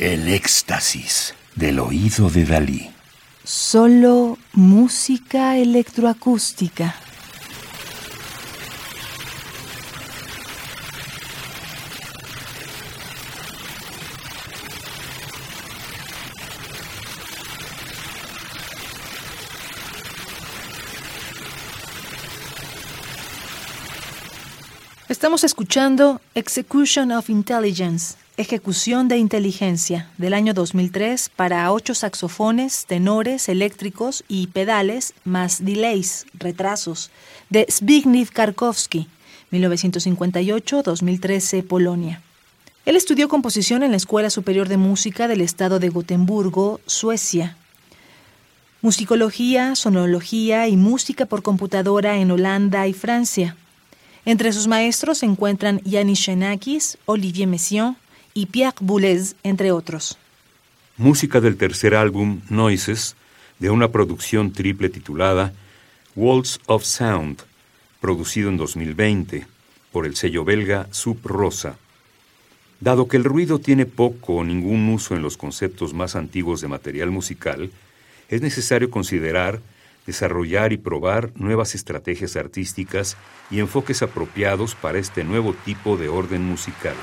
El éxtasis del oído de Dalí. Solo música electroacústica. Estamos escuchando Execution of Intelligence, Ejecución de Inteligencia, del año 2003 para ocho saxofones, tenores, eléctricos y pedales, más delays, retrasos, de Zbigniew Karkowski, 1958-2013, Polonia. Él estudió composición en la Escuela Superior de Música del Estado de Gotemburgo, Suecia. Musicología, sonología y música por computadora en Holanda y Francia. Entre sus maestros se encuentran Yanis Xenakis, Olivier Messiaen y Pierre Boulez, entre otros. Música del tercer álbum Noises, de una producción triple titulada Walls of Sound, producido en 2020 por el sello belga Sub Rosa. Dado que el ruido tiene poco o ningún uso en los conceptos más antiguos de material musical, es necesario considerar desarrollar y probar nuevas estrategias artísticas y enfoques apropiados para este nuevo tipo de orden musical.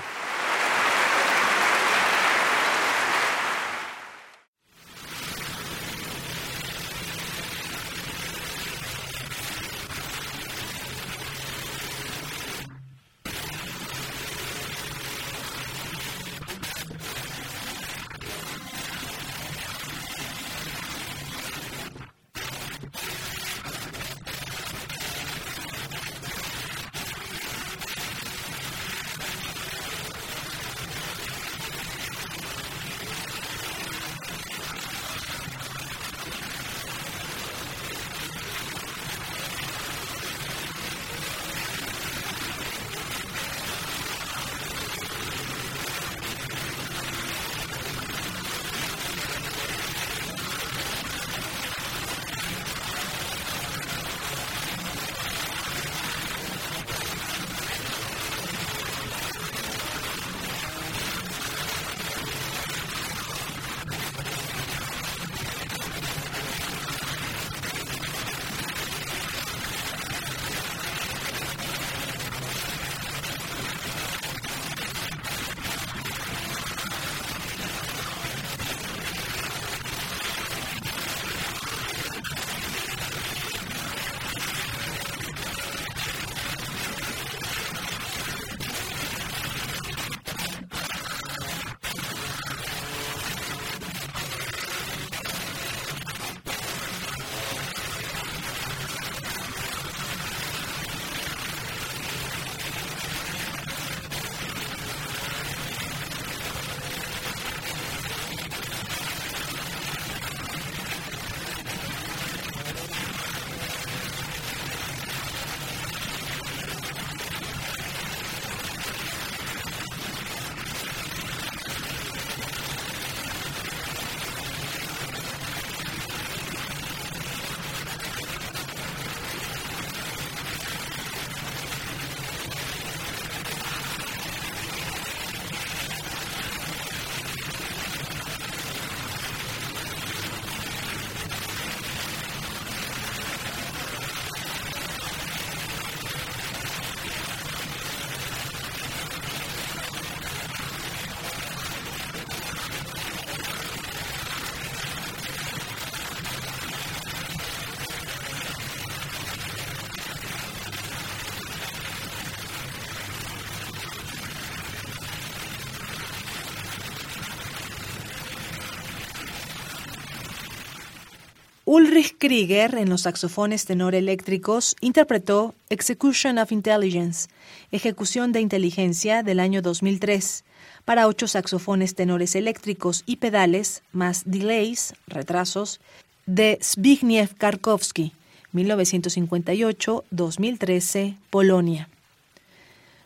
Ulrich Krieger, en los saxofones tenor eléctricos, interpretó Execution of Intelligence, Ejecución de Inteligencia del año 2003, para ocho saxofones tenores eléctricos y pedales, más delays, retrasos, de Zbigniew Karkowski, 1958-2013, Polonia.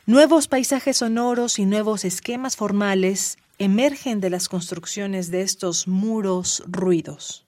Nuevos paisajes sonoros y nuevos esquemas formales emergen de las construcciones de estos muros ruidos.